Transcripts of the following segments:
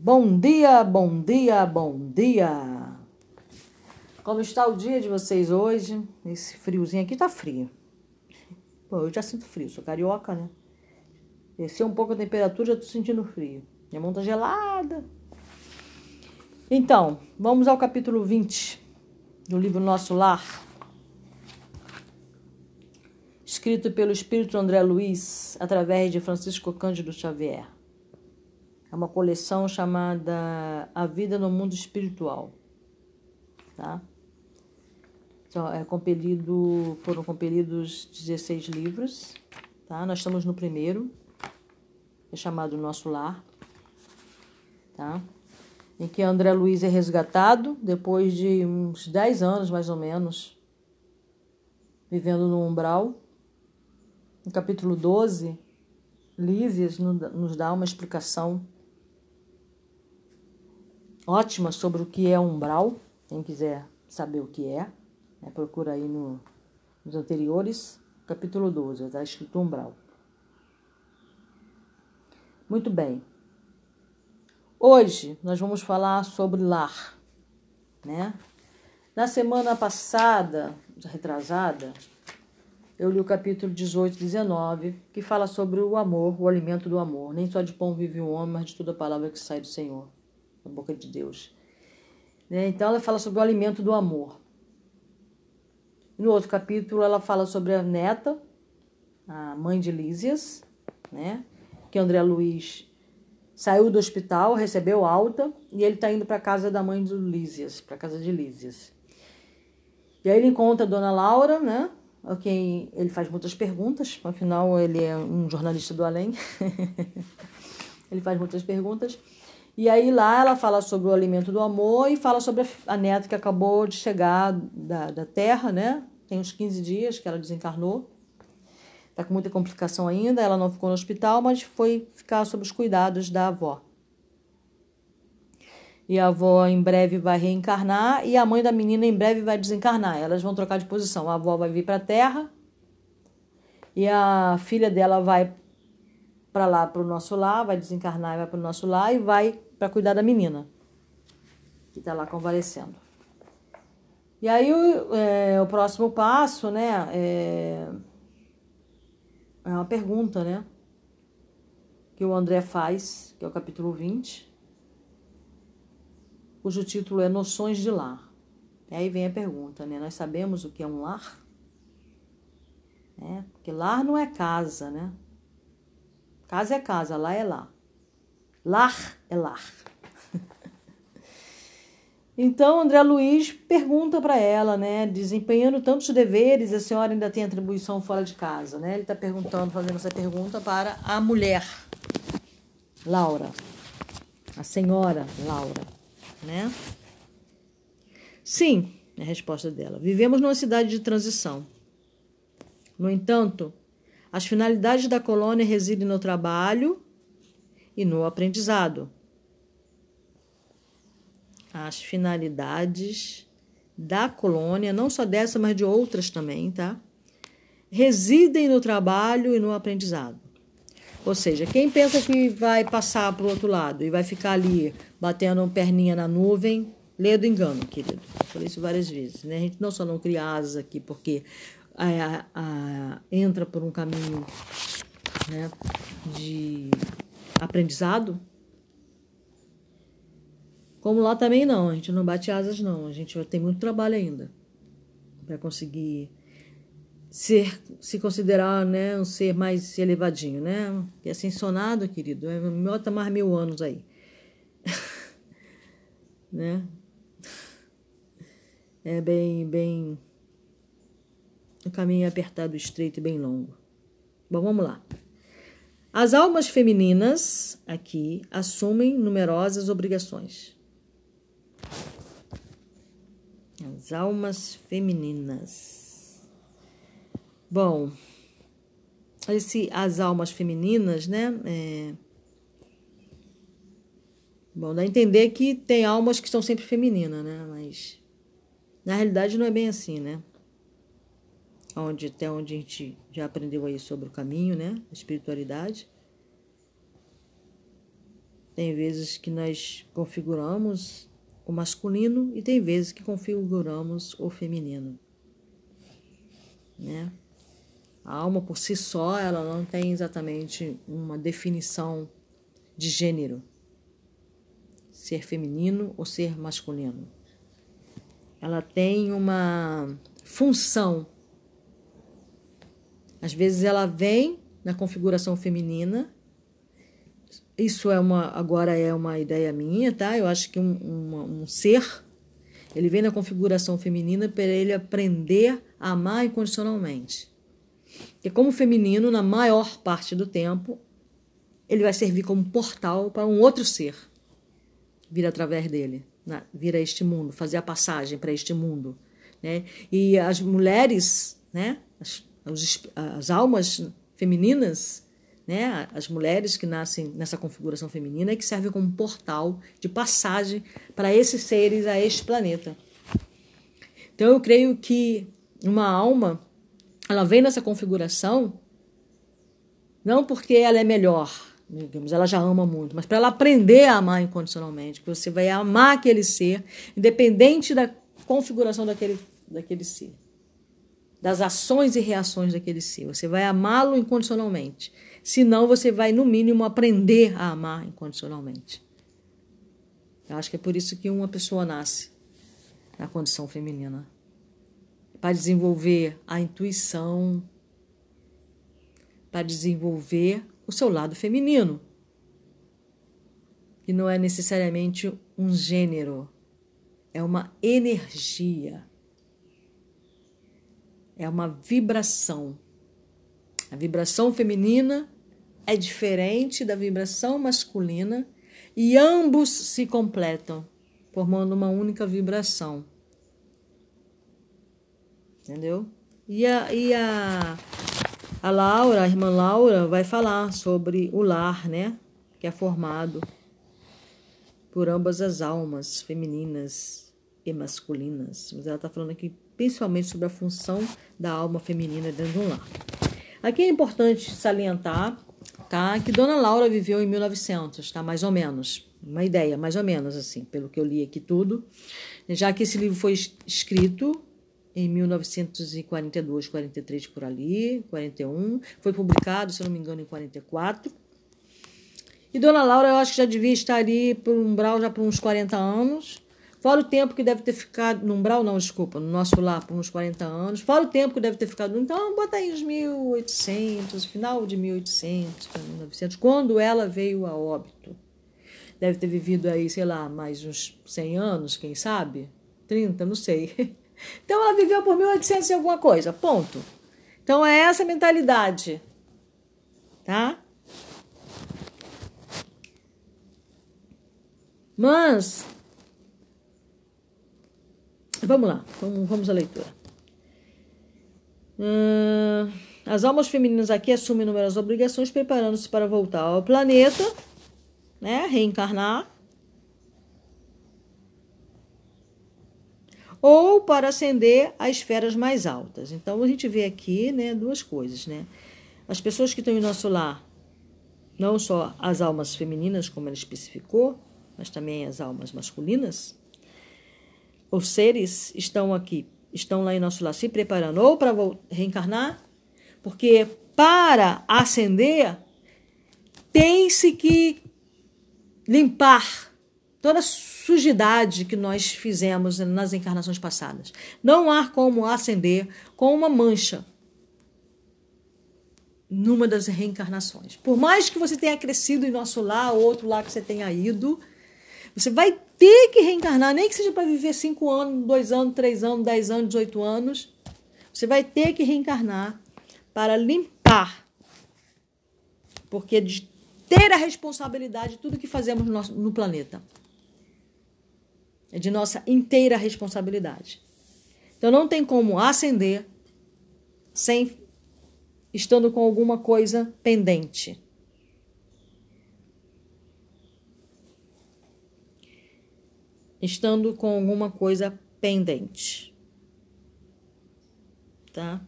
Bom dia, bom dia, bom dia. Como está o dia de vocês hoje? Esse friozinho aqui tá frio. Eu já sinto frio, sou carioca, né? Desceu um pouco a temperatura, já tô sentindo frio. Minha mão tá gelada. Então, vamos ao capítulo 20 do livro Nosso Lar. Escrito pelo Espírito André Luiz, através de Francisco Cândido Xavier. É uma coleção chamada A Vida no Mundo Espiritual. Tá? Então, é compelido, foram compelidos 16 livros. Tá? Nós estamos no primeiro, é chamado Nosso Lar. Tá? Em que André Luiz é resgatado depois de uns 10 anos, mais ou menos, vivendo no umbral. No capítulo 12, Lísias nos dá uma explicação ótima sobre o que é umbral. Quem quiser saber o que é, né, procura aí no, nos anteriores, capítulo 12, está escrito umbral. Muito bem. Hoje nós vamos falar sobre lar, né? Na semana passada, retrasada, eu li o capítulo 18 e 19, que fala sobre o amor, o alimento do amor. Nem só de pão vive o homem, mas de toda palavra que sai do Senhor boca de Deus. Né? Então ela fala sobre o alimento do amor. No outro capítulo ela fala sobre a neta, a mãe de Lísias, né? que André Luiz saiu do hospital, recebeu alta e ele está indo para a casa da mãe de Lísias, para a casa de Lísias. E aí ele encontra a dona Laura, né? A quem ele faz muitas perguntas, afinal ele é um jornalista do além. ele faz muitas perguntas. E aí lá ela fala sobre o alimento do amor e fala sobre a neta que acabou de chegar da, da Terra, né? Tem uns 15 dias que ela desencarnou. Tá com muita complicação ainda, ela não ficou no hospital, mas foi ficar sob os cuidados da avó. E a avó em breve vai reencarnar e a mãe da menina em breve vai desencarnar. Elas vão trocar de posição. A avó vai vir para a Terra e a filha dela vai para lá, para o nosso lar, vai desencarnar e vai para o nosso lar e vai para cuidar da menina que está lá convalescendo. E aí o, é, o próximo passo, né, é, é uma pergunta, né, que o André faz, que é o capítulo 20, cujo título é Noções de Lar. E aí vem a pergunta, né, nós sabemos o que é um lar? É, porque lar não é casa, né? Casa é casa, lá é lá. Lar é lar. Então, André Luiz pergunta para ela, né? Desempenhando tantos deveres, a senhora ainda tem atribuição fora de casa, né? Ele está perguntando, fazendo essa pergunta para a mulher, Laura, a senhora Laura, né? Sim, é a resposta dela. Vivemos numa cidade de transição. No entanto, as finalidades da colônia residem no trabalho e no aprendizado. As finalidades da colônia, não só dessa, mas de outras também, tá? Residem no trabalho e no aprendizado. Ou seja, quem pensa que vai passar para o outro lado e vai ficar ali batendo perninha na nuvem, lê do engano, querido. Falei isso várias vezes, né? A gente não só não cria asas aqui porque a, a, entra por um caminho né, de aprendizado. Como lá também não, a gente não bate asas não, a gente tem muito trabalho ainda para conseguir ser se considerar né, um ser mais elevadinho, né? E ascensionado, querido, é mota mais mil anos aí, né? É bem, bem um caminho apertado, estreito e bem longo. Bom, vamos lá. As almas femininas aqui assumem numerosas obrigações. As almas femininas. Bom, esse, as almas femininas, né? É, bom, dá a entender que tem almas que são sempre femininas, né? Mas na realidade não é bem assim, né? Onde, até onde a gente já aprendeu aí sobre o caminho, né? A espiritualidade. tem vezes que nós configuramos o masculino e tem vezes que configuramos o feminino. Né? A alma por si só, ela não tem exatamente uma definição de gênero. Ser feminino ou ser masculino. Ela tem uma função. Às vezes ela vem na configuração feminina. Isso é uma agora é uma ideia minha, tá? Eu acho que um, um, um ser ele vem na configuração feminina para ele aprender a amar incondicionalmente. E como feminino, na maior parte do tempo, ele vai servir como portal para um outro ser vir através dele, vir a este mundo, fazer a passagem para este mundo. Né? E as mulheres, né? as, as, as almas femininas, né? as mulheres que nascem nessa configuração feminina, que servem como portal de passagem para esses seres a este planeta. Então eu creio que uma alma, ela vem nessa configuração não porque ela é melhor, digamos, ela já ama muito, mas para ela aprender a amar incondicionalmente, que você vai amar aquele ser, independente da configuração daquele, daquele ser, das ações e reações daquele ser. Você vai amá-lo incondicionalmente. Senão, você vai, no mínimo, aprender a amar incondicionalmente. Eu acho que é por isso que uma pessoa nasce na condição feminina para desenvolver a intuição, para desenvolver o seu lado feminino, que não é necessariamente um gênero, é uma energia, é uma vibração. A vibração feminina é diferente da vibração masculina e ambos se completam, formando uma única vibração. Entendeu? E a, e a, a Laura, a irmã Laura, vai falar sobre o lar, né? Que é formado por ambas as almas femininas e masculinas. Mas ela está falando aqui principalmente sobre a função da alma feminina dentro de um lar. Aqui é importante salientar tá, que Dona Laura viveu em 1900, tá, mais ou menos. Uma ideia, mais ou menos assim, pelo que eu li aqui tudo. Já que esse livro foi escrito em 1942, 43 por ali, 41. Foi publicado, se não me engano, em 44. E Dona Laura, eu acho que já devia estar ali por um umbral já por uns 40 anos. Fora o tempo que deve ter ficado. No umbral, não, desculpa, no nosso lar por uns 40 anos. Fora o tempo que deve ter ficado. Então, bota aí uns 1800, final de 1800, 1900, quando ela veio a óbito. Deve ter vivido aí, sei lá, mais uns 100 anos, quem sabe? 30, não sei. Então, ela viveu por 1800 e alguma coisa, ponto. Então, é essa mentalidade, tá? Mas, vamos lá, vamos, vamos à leitura. Hum, as almas femininas aqui assumem inúmeras obrigações, preparando-se para voltar ao planeta, né, reencarnar, ou para ascender a esferas mais altas. Então, a gente vê aqui né, duas coisas. Né? As pessoas que estão em nosso lar, não só as almas femininas, como ele especificou, mas também as almas masculinas, os seres estão aqui, estão lá em nosso lar se preparando ou para reencarnar, porque para ascender tem-se que limpar toda a sujidade que nós fizemos nas encarnações passadas. Não há como ascender com uma mancha numa das reencarnações. Por mais que você tenha crescido em nosso lar, ou outro lar que você tenha ido, você vai ter que reencarnar, nem que seja para viver 5 anos, 2 anos, 3 anos, 10 anos, 18 anos. Você vai ter que reencarnar para limpar. Porque de ter a responsabilidade de tudo que fazemos no, nosso, no planeta. É de nossa inteira responsabilidade. Então não tem como ascender sem estando com alguma coisa pendente. Estando com alguma coisa pendente. Tá?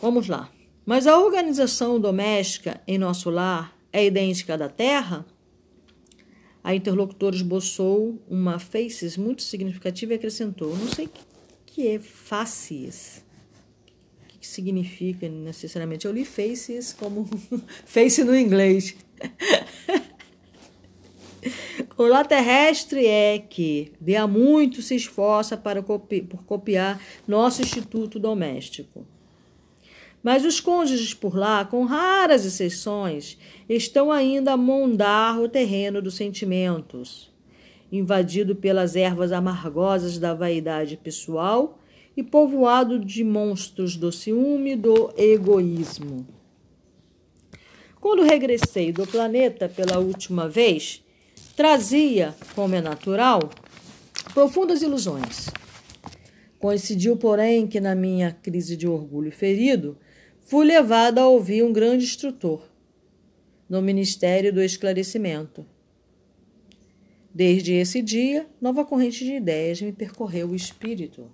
Vamos lá. Mas a organização doméstica em nosso lar é idêntica à da terra? A interlocutora esboçou uma faces muito significativa e acrescentou: Não sei o que é faces. O que significa necessariamente? Eu li faces como face no inglês. O lá terrestre é que de há muito se esforça para copi por copiar nosso instituto doméstico. Mas os cônjuges por lá, com raras exceções, estão ainda a mondar o terreno dos sentimentos, invadido pelas ervas amargosas da vaidade pessoal e povoado de monstros do ciúme e do egoísmo. Quando regressei do planeta pela última vez, trazia, como é natural, profundas ilusões. Coincidiu, porém, que na minha crise de orgulho ferido, fui levada a ouvir um grande instrutor no Ministério do Esclarecimento. Desde esse dia, nova corrente de ideias me percorreu o espírito.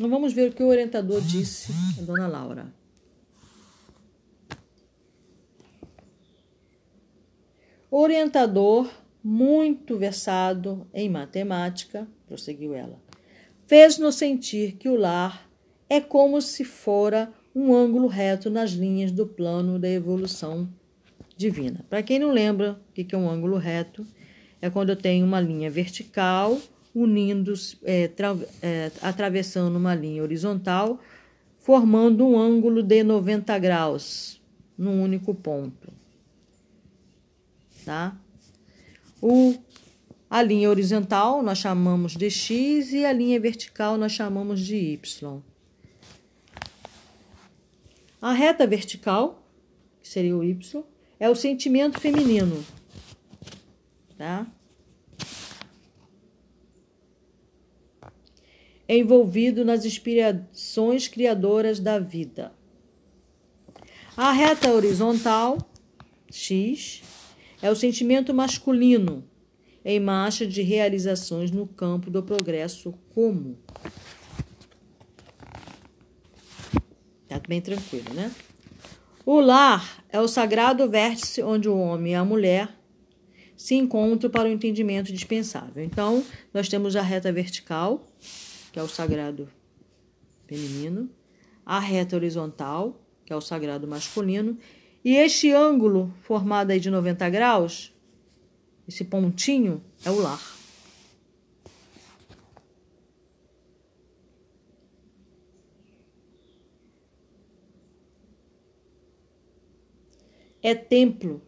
Vamos ver o que o orientador disse a dona Laura. Orientador muito versado em matemática, prosseguiu ela, fez-nos sentir que o lar é como se fora um ângulo reto nas linhas do plano da evolução divina. Para quem não lembra o que é um ângulo reto, é quando eu tenho uma linha vertical unindo, é, é, atravessando uma linha horizontal, formando um ângulo de 90 graus num único ponto tá? O, a linha horizontal nós chamamos de x e a linha vertical nós chamamos de y. A reta vertical, que seria o y, é o sentimento feminino, tá? Envolvido nas inspirações criadoras da vida. A reta horizontal, x, é o sentimento masculino em marcha de realizações no campo do progresso comum. Tá bem tranquilo, né? O lar é o sagrado vértice onde o homem e a mulher se encontram para o entendimento dispensável. Então, nós temos a reta vertical, que é o sagrado feminino, a reta horizontal, que é o sagrado masculino, e este ângulo formado aí de 90 graus, esse pontinho, é o lar. É templo,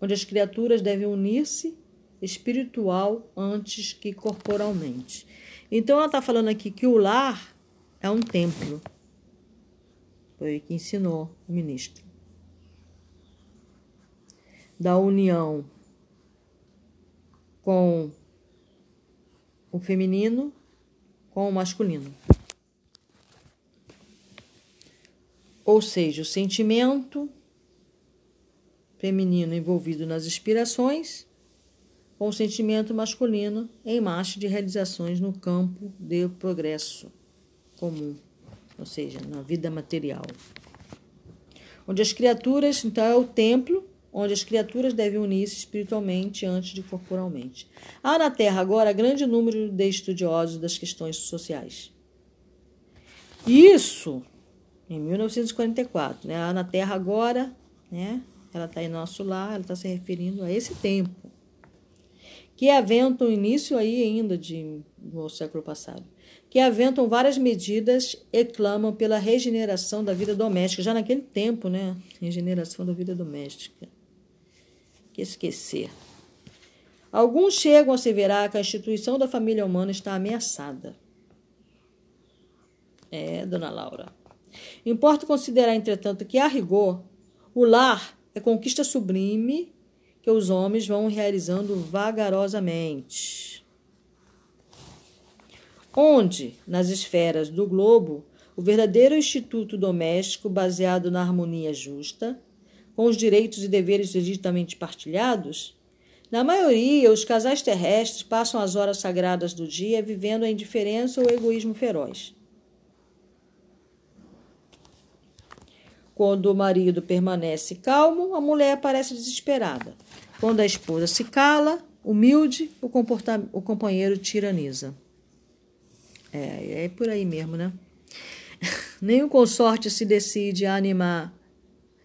onde as criaturas devem unir-se espiritual antes que corporalmente. Então ela está falando aqui que o lar é um templo. Foi que ensinou o ministro da união com o feminino com o masculino. Ou seja, o sentimento feminino envolvido nas inspirações, com o sentimento masculino em marcha de realizações no campo do progresso comum, ou seja, na vida material. Onde as criaturas, então, é o templo onde as criaturas devem unir-se espiritualmente antes de corporalmente. Há na Terra agora grande número de estudiosos das questões sociais. Isso em 1944, né? Há na Terra agora, né? Ela está em nosso lar, ela está se referindo a esse tempo, que aventam início aí ainda de, século passado, que aventam várias medidas e clamam pela regeneração da vida doméstica, já naquele tempo, né? Regeneração da vida doméstica que esquecer. Alguns chegam a asseverar que a instituição da família humana está ameaçada. É, dona Laura. Importa considerar, entretanto, que, a rigor, o lar é conquista sublime que os homens vão realizando vagarosamente. Onde, nas esferas do globo, o verdadeiro instituto doméstico baseado na harmonia justa com os direitos e deveres legitamente partilhados, na maioria, os casais terrestres passam as horas sagradas do dia vivendo a indiferença ou egoísmo feroz. Quando o marido permanece calmo, a mulher parece desesperada. Quando a esposa se cala, humilde, o, o companheiro tiraniza. É, é por aí mesmo, né? o consorte se decide a animar,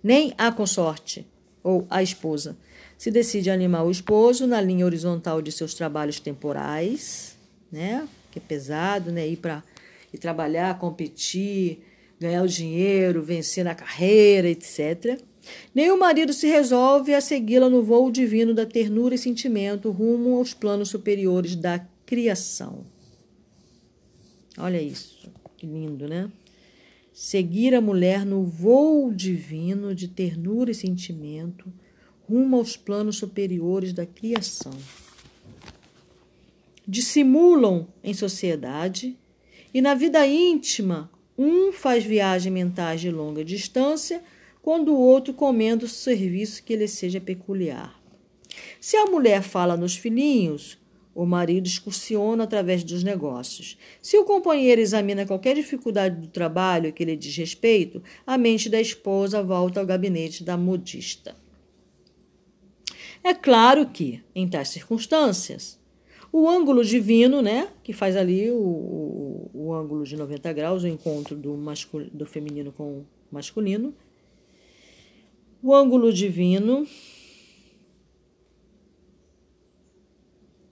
nem a consorte ou a esposa se decide animar o esposo na linha horizontal de seus trabalhos temporais, né? Que é pesado, né? Ir para ir trabalhar, competir, ganhar o dinheiro, vencer na carreira, etc. Nem o marido se resolve a segui-la no voo divino da ternura e sentimento rumo aos planos superiores da criação. Olha isso, que lindo, né? Seguir a mulher no voo divino de ternura e sentimento rumo aos planos superiores da criação. Dissimulam em sociedade e na vida íntima, um faz viagem mentais de longa distância, quando o outro comenda o serviço que lhe seja peculiar. Se a mulher fala nos filhinhos, o marido excursiona através dos negócios. Se o companheiro examina qualquer dificuldade do trabalho que lhe diz respeito, a mente da esposa volta ao gabinete da modista. É claro que, em tais circunstâncias, o ângulo divino, né, que faz ali o, o, o ângulo de 90 graus, o encontro do, do feminino com o masculino, o ângulo divino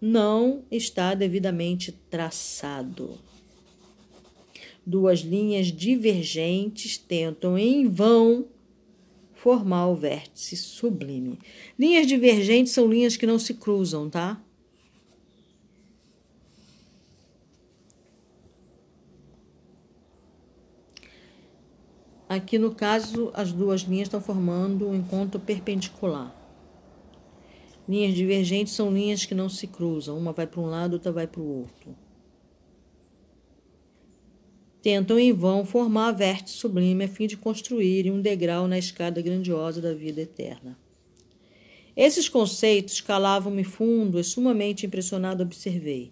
não está devidamente traçado. Duas linhas divergentes tentam em vão formar o vértice sublime. Linhas divergentes são linhas que não se cruzam, tá? Aqui no caso, as duas linhas estão formando um encontro perpendicular. Linhas divergentes são linhas que não se cruzam, uma vai para um lado, outra vai para o outro. Tentam em vão formar vértice sublime a fim de construírem um degrau na escada grandiosa da vida eterna. Esses conceitos calavam-me fundo e sumamente impressionado observei.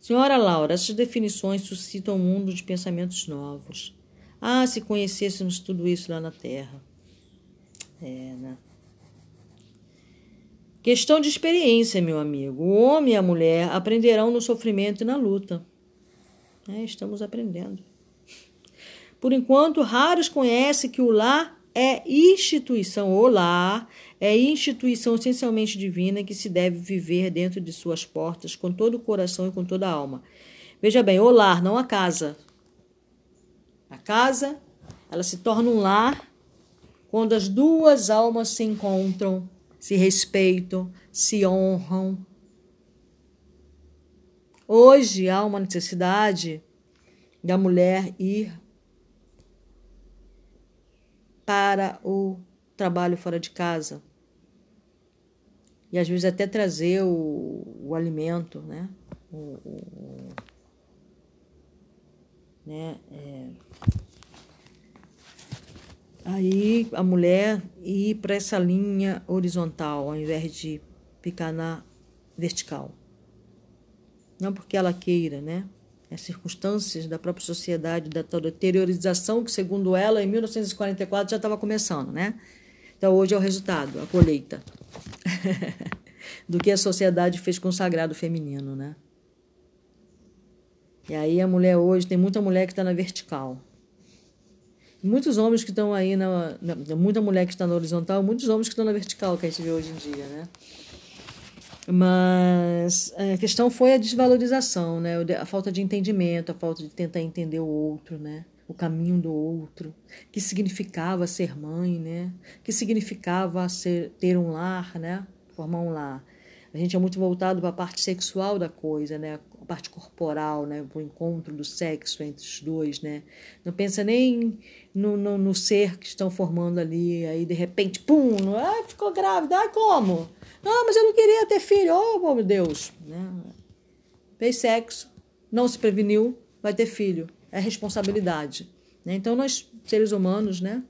Senhora Laura, essas definições suscitam um mundo de pensamentos novos. Ah, se conhecêssemos tudo isso lá na Terra. É, né? Questão de experiência, meu amigo. O homem e a mulher aprenderão no sofrimento e na luta. É, estamos aprendendo. Por enquanto, raros conhecem que o lar é instituição, o lar é instituição essencialmente divina que se deve viver dentro de suas portas com todo o coração e com toda a alma. Veja bem, o lar, não a casa. A casa, ela se torna um lar quando as duas almas se encontram se respeitam, se honram. Hoje há uma necessidade da mulher ir para o trabalho fora de casa. E às vezes até trazer o, o alimento, né? O, o, né? É, Aí a mulher ir para essa linha horizontal ao invés de ficar na vertical. Não porque ela queira, né? As circunstâncias da própria sociedade, da deteriorização que, segundo ela, em 1944 já estava começando, né? Então hoje é o resultado, a colheita do que a sociedade fez com o sagrado feminino, né? E aí a mulher hoje, tem muita mulher que está na vertical muitos homens que estão aí na, na, muita mulher que está na horizontal, muitos homens que estão na vertical que a gente vê hoje em dia, né? Mas a questão foi a desvalorização, né? A falta de entendimento, a falta de tentar entender o outro, né? O caminho do outro, que significava ser mãe, né? Que significava ser ter um lar, né? Formar um lar. A gente é muito voltado para a parte sexual da coisa, né? A parte corporal, né? O encontro do sexo entre os dois, né? Não pensa nem no, no, no, ser que estão formando ali, aí de repente, pum, ah, ficou grávida, ah, como? Não, mas eu não queria ter filho, oh meu Deus, né? Fez sexo, não se preveniu, vai ter filho, é responsabilidade. Né? Então nós, seres humanos, né?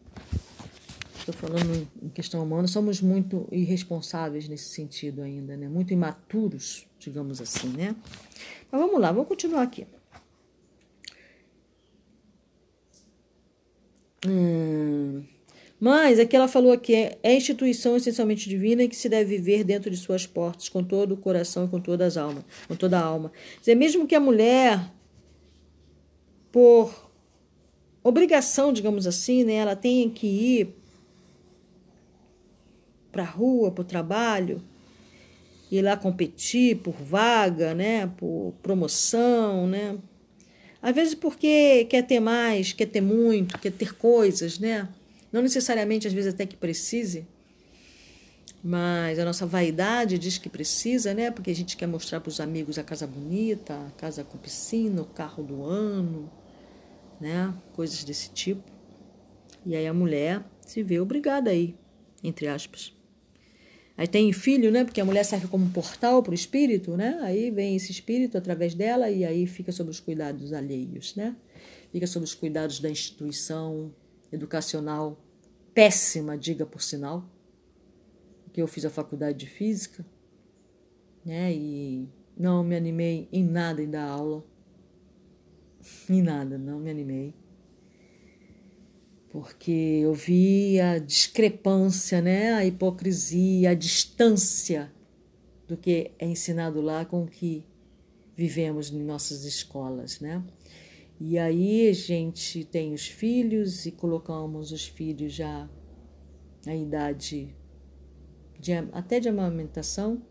Estou falando em questão humana, somos muito irresponsáveis nesse sentido ainda, né? Muito imaturos, digamos assim, né? Mas vamos lá, vamos continuar aqui. Hum, Mas aqui ela falou que é, é instituição essencialmente divina e que se deve viver dentro de suas portas, com todo o coração e com todas as almas, com toda a alma. Quer dizer, mesmo que a mulher, por obrigação, digamos assim, né, ela tenha que ir para a rua, para o trabalho, ir lá competir por vaga, né, por promoção, né? Às vezes porque quer ter mais, quer ter muito, quer ter coisas, né? Não necessariamente, às vezes, até que precise, mas a nossa vaidade diz que precisa, né? Porque a gente quer mostrar para os amigos a casa bonita, a casa com piscina, o carro do ano, né? Coisas desse tipo. E aí a mulher se vê obrigada aí, entre aspas. Aí tem filho, né? Porque a mulher serve como portal para o espírito, né? Aí vem esse espírito através dela e aí fica sob os cuidados alheios, né? Fica sob os cuidados da instituição educacional péssima, diga por sinal, que eu fiz a faculdade de física, né? E não me animei em nada em dar aula, em nada, não me animei porque eu vi a discrepância, né, a hipocrisia, a distância do que é ensinado lá com o que vivemos em nossas escolas, né? E aí a gente tem os filhos e colocamos os filhos já na idade de, até de amamentação,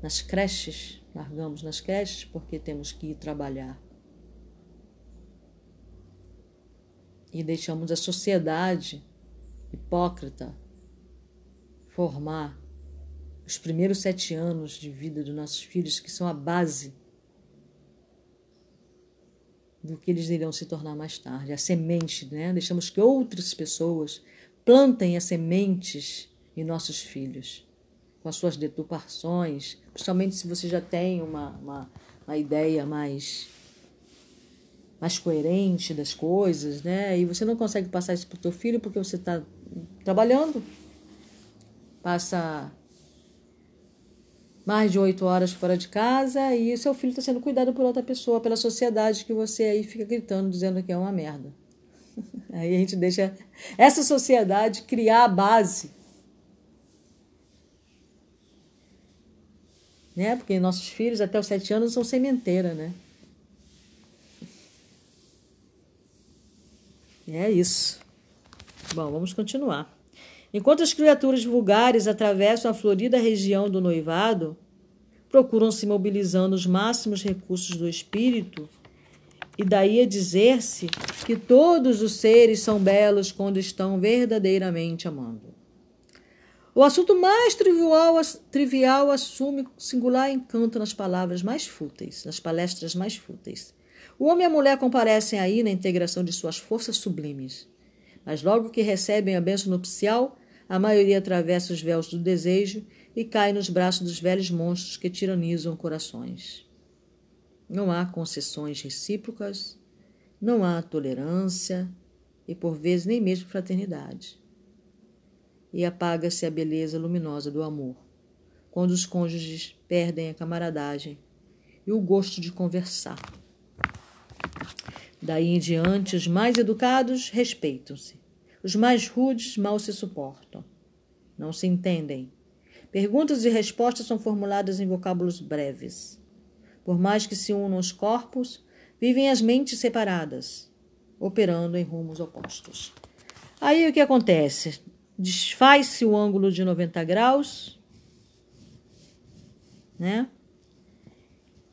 nas creches, largamos nas creches porque temos que ir trabalhar. E deixamos a sociedade hipócrita formar os primeiros sete anos de vida dos nossos filhos, que são a base do que eles irão se tornar mais tarde, a semente, né? Deixamos que outras pessoas plantem as sementes em nossos filhos, com as suas deturpações, principalmente se você já tem uma, uma, uma ideia mais mais coerente das coisas, né? E você não consegue passar isso para o teu filho porque você está trabalhando, passa mais de oito horas fora de casa e seu filho está sendo cuidado por outra pessoa, pela sociedade que você aí fica gritando, dizendo que é uma merda. Aí a gente deixa essa sociedade criar a base. Né? Porque nossos filhos até os sete anos são sementeira, né? É isso. Bom, vamos continuar. Enquanto as criaturas vulgares atravessam a florida região do noivado, procuram se mobilizando os máximos recursos do espírito, e daí a dizer-se que todos os seres são belos quando estão verdadeiramente amando. O assunto mais trivial, trivial assume singular encanto nas palavras mais fúteis, nas palestras mais fúteis. O homem e a mulher comparecem aí na integração de suas forças sublimes. Mas logo que recebem a bênção nupcial, a maioria atravessa os véus do desejo e cai nos braços dos velhos monstros que tiranizam corações. Não há concessões recíprocas, não há tolerância e, por vezes, nem mesmo fraternidade. E apaga-se a beleza luminosa do amor, quando os cônjuges perdem a camaradagem e o gosto de conversar Daí em diante, os mais educados respeitam-se. Os mais rudes mal se suportam. Não se entendem. Perguntas e respostas são formuladas em vocábulos breves. Por mais que se unam os corpos, vivem as mentes separadas, operando em rumos opostos. Aí o que acontece? Desfaz-se o ângulo de 90 graus, né?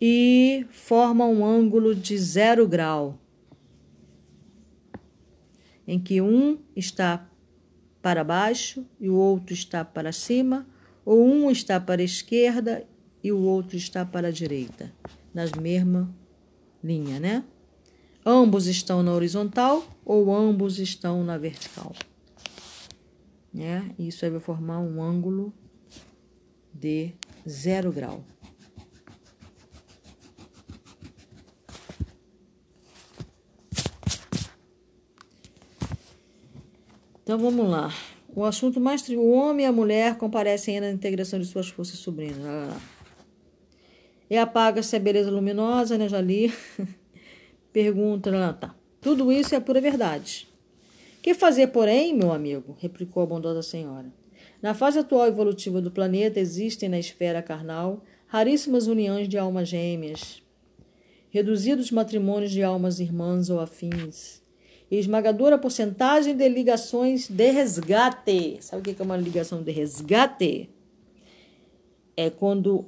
E forma um ângulo de zero grau em que um está para baixo e o outro está para cima, ou um está para a esquerda e o outro está para a direita, na mesma linha, né? Ambos estão na horizontal ou ambos estão na vertical. Né? Isso vai formar um ângulo de zero grau. Então vamos lá. O assunto mais o homem e a mulher comparecem na integração de suas forças sublimes. E apaga-se a beleza luminosa, né? Já li. Pergunta, tá. Tudo isso é pura verdade. Que fazer, porém, meu amigo? replicou a bondosa senhora. Na fase atual evolutiva do planeta existem na esfera carnal raríssimas uniões de almas gêmeas, reduzidos matrimônios de almas irmãs ou afins, e esmagadora porcentagem de ligações de resgate. Sabe o que é uma ligação de resgate? É quando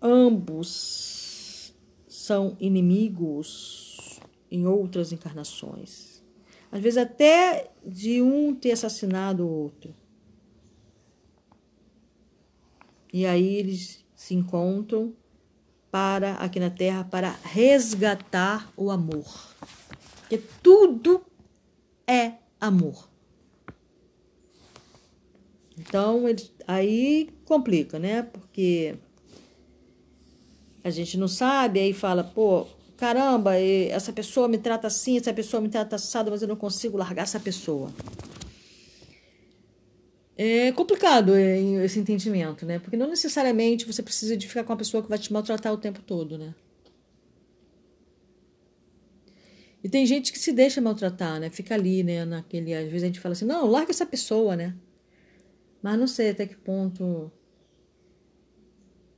ambos são inimigos em outras encarnações. Às vezes até de um ter assassinado o outro. E aí eles se encontram para aqui na Terra para resgatar o amor. Porque tudo é amor. Então, aí complica, né? Porque a gente não sabe, aí fala, pô, caramba, essa pessoa me trata assim, essa pessoa me trata assado, mas eu não consigo largar essa pessoa. É complicado esse entendimento, né? Porque não necessariamente você precisa de ficar com uma pessoa que vai te maltratar o tempo todo, né? E tem gente que se deixa maltratar, né? Fica ali, né? Naquele, às vezes a gente fala assim, não, larga essa pessoa, né? Mas não sei até que ponto.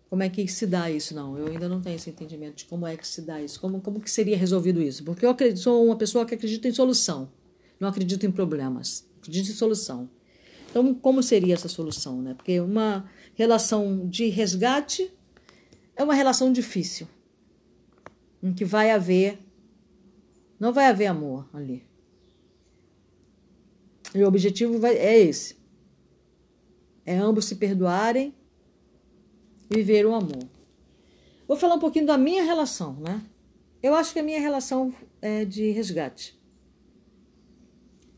Como é que se dá isso, não? Eu ainda não tenho esse entendimento de como é que se dá isso, como, como que seria resolvido isso. Porque eu acredito, sou uma pessoa que acredita em solução, não acredito em problemas, acredito em solução. Então, como seria essa solução? Né? Porque uma relação de resgate é uma relação difícil, em que vai haver, não vai haver amor ali. E o objetivo vai, é esse: é ambos se perdoarem e viver o amor. Vou falar um pouquinho da minha relação, né? Eu acho que a minha relação é de resgate.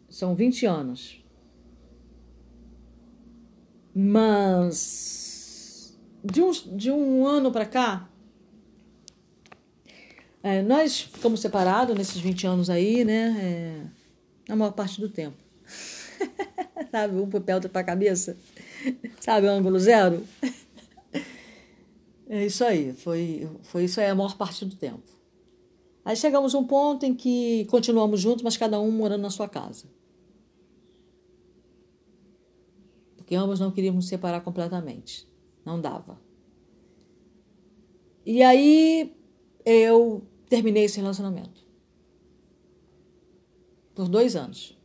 São 20 anos. Mas de, uns, de um ano para cá, é, nós ficamos separados nesses 20 anos aí, né? É, a maior parte do tempo. Sabe, um papel a cabeça. Sabe, ângulo zero. É isso aí, foi, foi isso aí a maior parte do tempo. Aí chegamos a um ponto em que continuamos juntos, mas cada um morando na sua casa. porque ambos não queríamos nos separar completamente. Não dava. E aí eu terminei esse relacionamento. Por dois anos.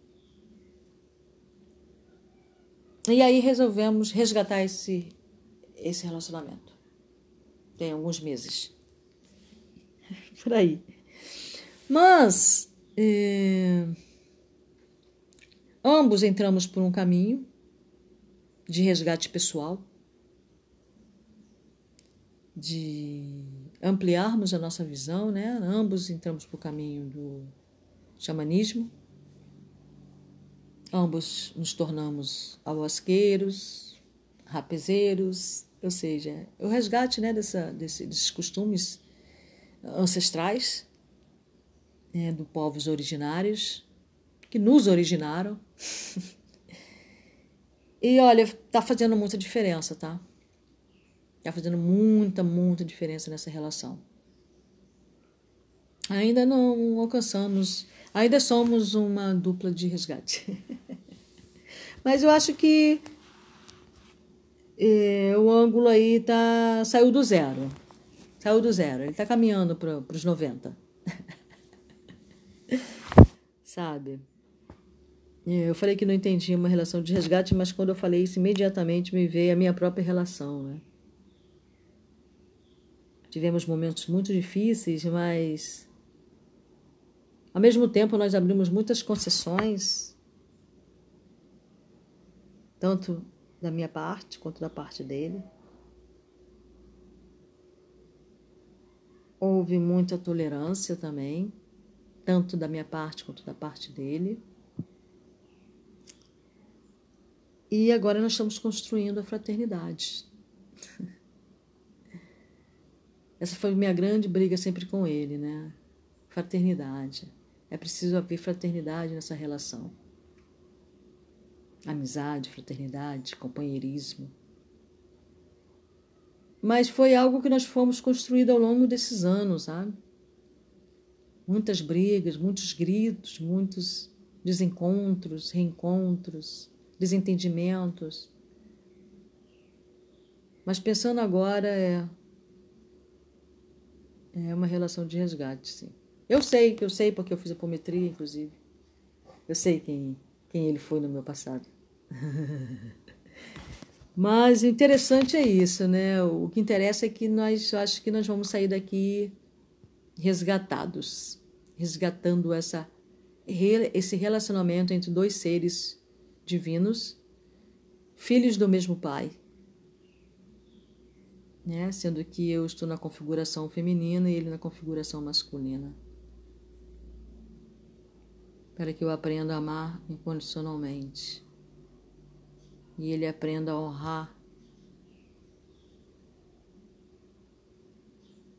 E aí resolvemos resgatar esse, esse relacionamento. Tem alguns meses. Por aí. Mas eh, ambos entramos por um caminho de resgate pessoal, de ampliarmos a nossa visão, né? Ambos entramos para o caminho do xamanismo, ambos nos tornamos avosqueiros, rapezeiros, ou seja, o resgate né, dessa, desse, desses costumes ancestrais né, dos povos originários que nos originaram. E olha, tá fazendo muita diferença, tá? Tá fazendo muita, muita diferença nessa relação. Ainda não alcançamos, ainda somos uma dupla de resgate. Mas eu acho que é, o ângulo aí tá saiu do zero. Saiu do zero. Ele tá caminhando para os 90. Sabe? É, eu falei que não entendia uma relação de resgate, mas quando eu falei isso, imediatamente me veio a minha própria relação, né? Tivemos momentos muito difíceis, mas ao mesmo tempo nós abrimos muitas concessões, tanto da minha parte quanto da parte dele. Houve muita tolerância também, tanto da minha parte quanto da parte dele. E agora nós estamos construindo a fraternidade. Essa foi minha grande briga sempre com ele, né? Fraternidade. É preciso haver fraternidade nessa relação. Amizade, fraternidade, companheirismo. Mas foi algo que nós fomos construindo ao longo desses anos, sabe? Muitas brigas, muitos gritos, muitos desencontros, reencontros, desentendimentos. Mas pensando agora é é uma relação de resgate, sim. Eu sei, eu sei porque eu fiz apometria, inclusive. Eu sei quem quem ele foi no meu passado. Mas o interessante é isso, né? O que interessa é que nós, acho que nós vamos sair daqui resgatados, resgatando essa esse relacionamento entre dois seres divinos, filhos do mesmo Pai. Né? Sendo que eu estou na configuração feminina e ele na configuração masculina. Para que eu aprenda a amar incondicionalmente. E ele aprenda a honrar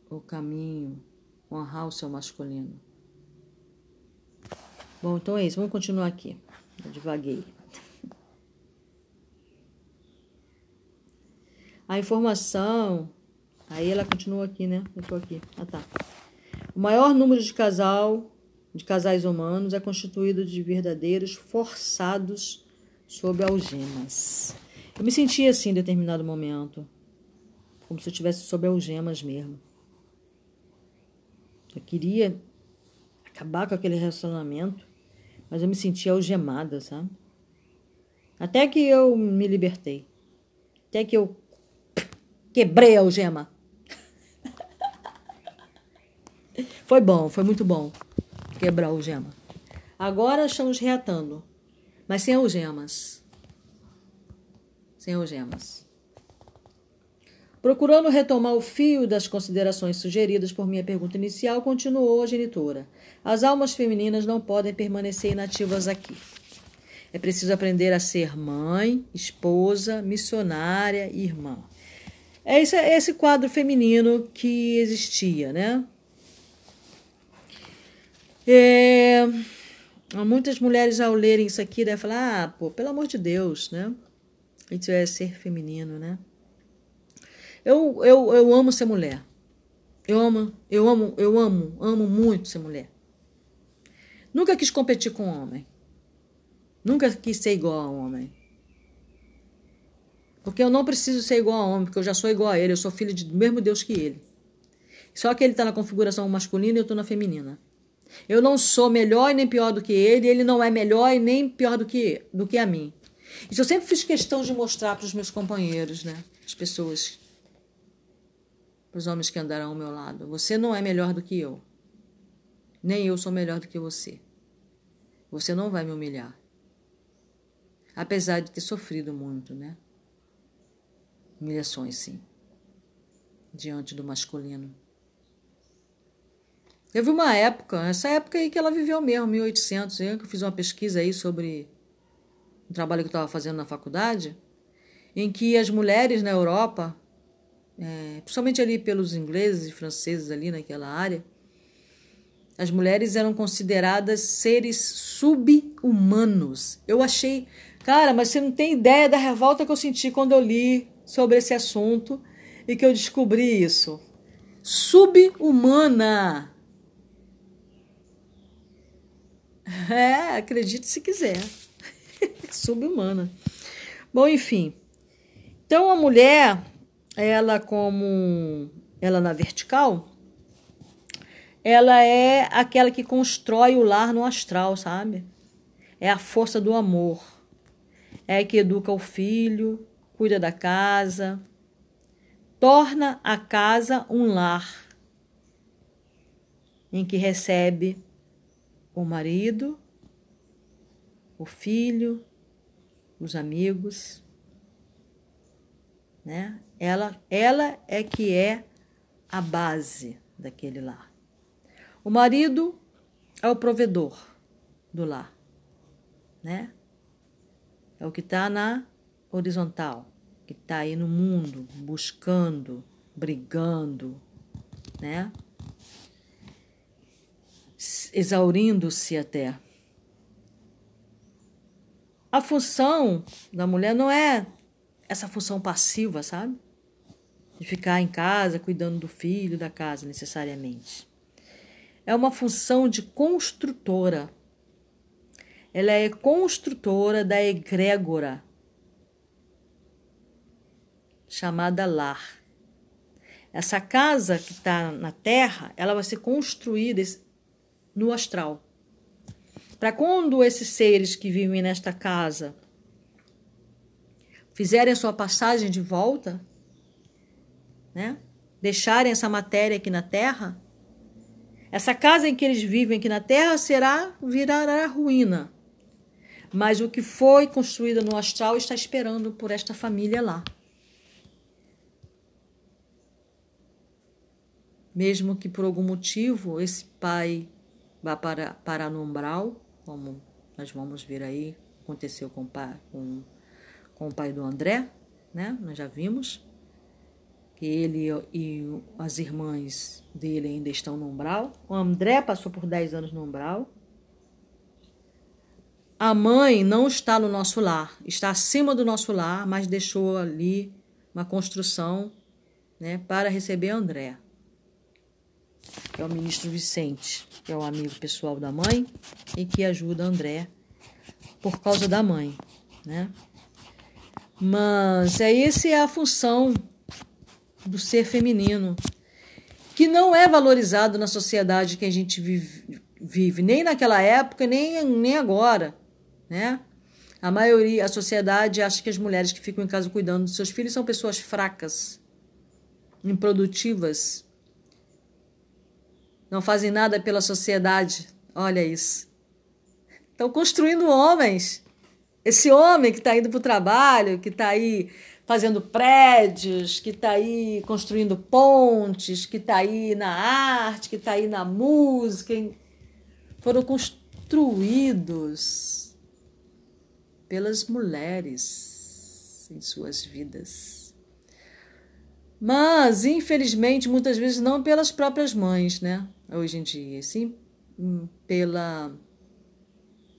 o caminho, honrar o seu masculino. Bom, então é isso. Vamos continuar aqui. Eu devaguei. A informação. Aí ela continua aqui, né? Eu tô aqui. Ah, tá. O maior número de casal, de casais humanos, é constituído de verdadeiros forçados sob algemas. Eu me senti assim em determinado momento. Como se eu estivesse sob algemas mesmo. Eu queria acabar com aquele relacionamento mas eu me sentia algemada, sabe? Até que eu me libertei. Até que eu quebrei a algema. foi bom, foi muito bom quebrar a algema. Agora estamos reatando, mas sem algemas. Sem algemas. Procurando retomar o fio das considerações sugeridas por minha pergunta inicial, continuou a genitora. As almas femininas não podem permanecer inativas aqui. É preciso aprender a ser mãe, esposa, missionária e irmã. É esse, é esse quadro feminino que existia, né? É, muitas mulheres, ao lerem isso aqui, devem falar: ah, pô, pelo amor de Deus, né? Isso é ser feminino, né? Eu, eu, eu amo ser mulher. Eu amo, eu amo, eu amo, amo muito ser mulher. Nunca quis competir com homem. Nunca quis ser igual a homem. Porque eu não preciso ser igual a homem, porque eu já sou igual a ele, eu sou filho do mesmo Deus que ele. Só que ele está na configuração masculina e eu estou na feminina. Eu não sou melhor e nem pior do que ele, ele não é melhor e nem pior do que, do que a mim. Isso eu sempre fiz questão de mostrar para os meus companheiros, né? As pessoas para os homens que andarão ao meu lado. Você não é melhor do que eu. Nem eu sou melhor do que você. Você não vai me humilhar. Apesar de ter sofrido muito, né? Humilhações, sim. Diante do masculino. Teve uma época, essa época aí que ela viveu mesmo, 1800, eu que fiz uma pesquisa aí sobre um trabalho que eu estava fazendo na faculdade, em que as mulheres na Europa é, principalmente ali pelos ingleses e franceses ali naquela área, as mulheres eram consideradas seres sub-humanos. Eu achei, cara, mas você não tem ideia da revolta que eu senti quando eu li sobre esse assunto e que eu descobri isso. Sub-humana. É, acredite se quiser. Sub-humana. Bom, enfim. Então a mulher ela como ela na vertical, ela é aquela que constrói o lar no astral, sabe? É a força do amor. É a que educa o filho, cuida da casa, torna a casa um lar em que recebe o marido, o filho, os amigos, né? Ela, ela é que é a base daquele lar. O marido é o provedor do lar, né? É o que está na horizontal, que está aí no mundo, buscando, brigando, né? Exaurindo-se até. A função da mulher não é essa função passiva, sabe? de ficar em casa cuidando do filho, da casa, necessariamente. É uma função de construtora. ela é construtora da egrégora chamada lar. Essa casa que está na Terra, ela vai ser construída no astral. Para quando esses seres que vivem nesta casa fizerem a sua passagem de volta, né? Deixarem essa matéria aqui na Terra, essa casa em que eles vivem aqui na Terra será virará ruína. Mas o que foi construído no astral está esperando por esta família lá. Mesmo que por algum motivo esse pai vá para, parar no umbral, como nós vamos ver aí, aconteceu com, com, com o pai do André, né? Nós já vimos que ele e as irmãs dele ainda estão no umbral. O André passou por 10 anos no umbral. A mãe não está no nosso lar, está acima do nosso lar, mas deixou ali uma construção né, para receber André que é o ministro Vicente, que é o amigo pessoal da mãe e que ajuda André por causa da mãe, né? Mas é essa é a função do ser feminino, que não é valorizado na sociedade que a gente vive, vive nem naquela época, nem, nem agora, né? A maioria, a sociedade acha que as mulheres que ficam em casa cuidando dos seus filhos são pessoas fracas, improdutivas, não fazem nada pela sociedade. Olha isso. Estão construindo homens. Esse homem que está indo para o trabalho, que está aí fazendo prédios, que está aí construindo pontes, que está aí na arte, que está aí na música, foram construídos pelas mulheres em suas vidas. Mas, infelizmente, muitas vezes não pelas próprias mães, né? Hoje em dia, sim hum, pela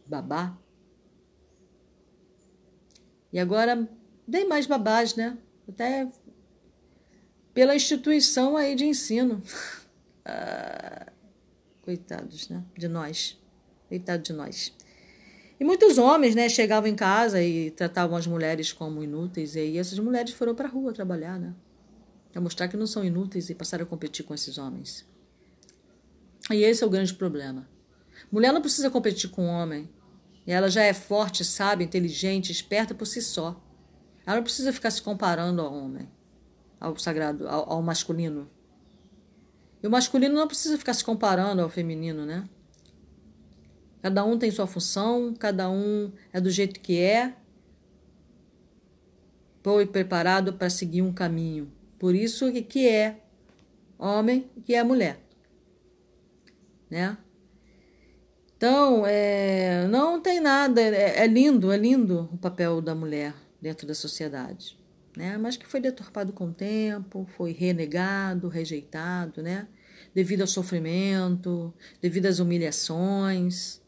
babá. E agora, nem mais babás, né? Até pela instituição aí de ensino. ah, coitados, né? De nós. Coitado de nós. E muitos homens, né, chegavam em casa e tratavam as mulheres como inúteis, e aí essas mulheres foram para a rua trabalhar, né? Para mostrar que não são inúteis e passar a competir com esses homens. E esse é o grande problema. Mulher não precisa competir com homem. Ela já é forte, sábia, inteligente, esperta por si só. Ela não precisa ficar se comparando ao homem, ao sagrado, ao, ao masculino. E o masculino não precisa ficar se comparando ao feminino, né? Cada um tem sua função, cada um é do jeito que é, foi preparado para seguir um caminho. Por isso que é homem que é mulher. Né? Então, é, não tem nada, é, é, lindo, é lindo o papel da mulher dentro da sociedade, né? Mas que foi deturpado com o tempo, foi renegado, rejeitado, né? Devido ao sofrimento, devido às humilhações,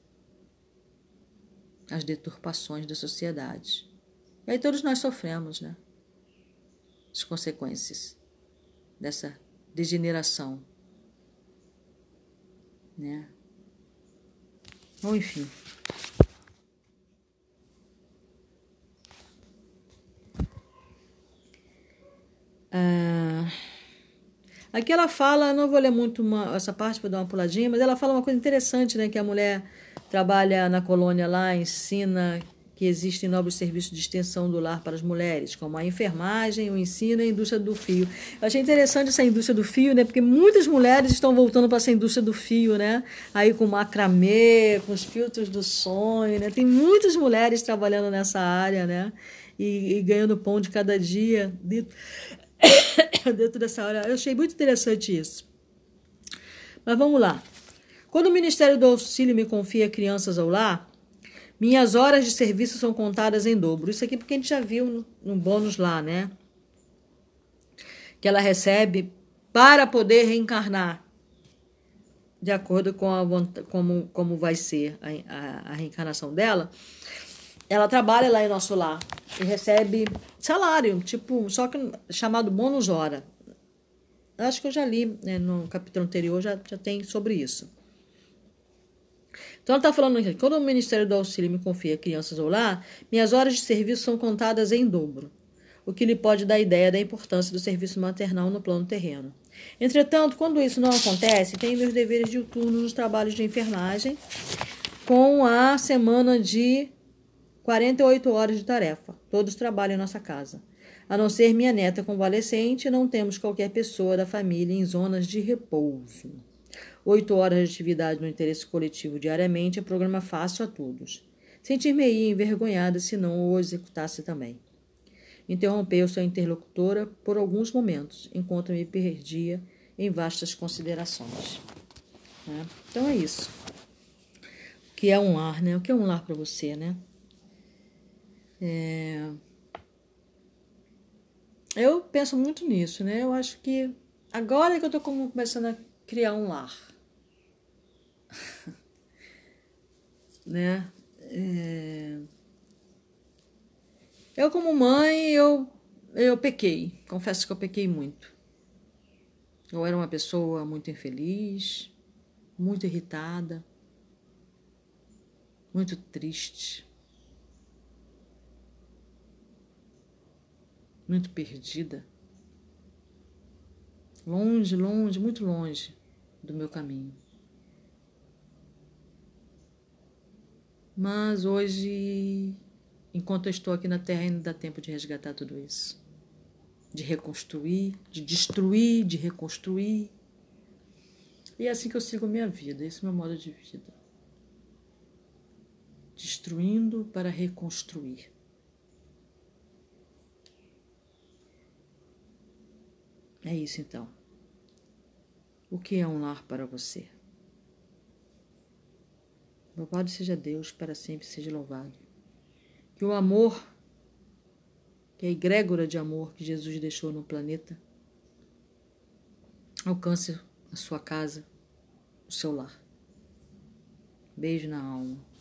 às deturpações da sociedade. E aí todos nós sofremos, né? as consequências dessa degeneração. Né? Ou enfim. Ah, aqui ela fala, não vou ler muito uma, essa parte para dar uma puladinha, mas ela fala uma coisa interessante, né? Que a mulher trabalha na colônia lá, ensina que existem novos serviços de extensão do lar para as mulheres, como a enfermagem, o ensino e a indústria do fio. Eu achei interessante essa indústria do fio, né? Porque muitas mulheres estão voltando para essa indústria do fio, né? Aí com macramê, com os filtros do sonho, né? Tem muitas mulheres trabalhando nessa área, né? E, e ganhando pão de cada dia dentro, dentro dessa área. Eu achei muito interessante isso. Mas vamos lá. Quando o Ministério do Auxílio me confia crianças ao lar, minhas horas de serviço são contadas em dobro. Isso aqui porque a gente já viu no, no bônus lá, né? Que ela recebe para poder reencarnar de acordo com a como, como vai ser a, a, a, reencarnação dela, ela trabalha lá em nosso lar e recebe salário, tipo, só que chamado bônus hora. Acho que eu já li né, no capítulo anterior, já, já tem sobre isso. Então ela está falando aqui, quando o Ministério do Auxílio me confia crianças ou lar, minhas horas de serviço são contadas em dobro, o que lhe pode dar ideia da importância do serviço maternal no plano terreno. Entretanto, quando isso não acontece, tenho meus deveres de turno nos trabalhos de enfermagem, com a semana de 48 horas de tarefa. Todos trabalham em nossa casa. A não ser minha neta convalescente, não temos qualquer pessoa da família em zonas de repouso. Oito horas de atividade no interesse coletivo diariamente é programa fácil a todos. Sentir-me-ia envergonhada se não o executasse também. Interrompeu sua interlocutora por alguns momentos, enquanto me perdia em vastas considerações. Né? Então é isso. O que é um lar, né? O que é um lar para você, né? É... Eu penso muito nisso, né? Eu acho que agora é que eu estou começando a criar um lar. né? É... Eu como mãe, eu eu pequei. Confesso que eu pequei muito. Eu era uma pessoa muito infeliz, muito irritada, muito triste. muito perdida, longe, longe, muito longe do meu caminho. Mas hoje, enquanto eu estou aqui na Terra, ainda dá tempo de resgatar tudo isso. De reconstruir, de destruir, de reconstruir. E é assim que eu sigo minha vida, esse é o meu modo de vida. Destruindo para reconstruir. É isso então. O que é um lar para você? Louvado seja Deus, para sempre seja louvado. Que o amor, que a egrégora de amor que Jesus deixou no planeta, alcance a sua casa, o seu lar. Beijo na alma.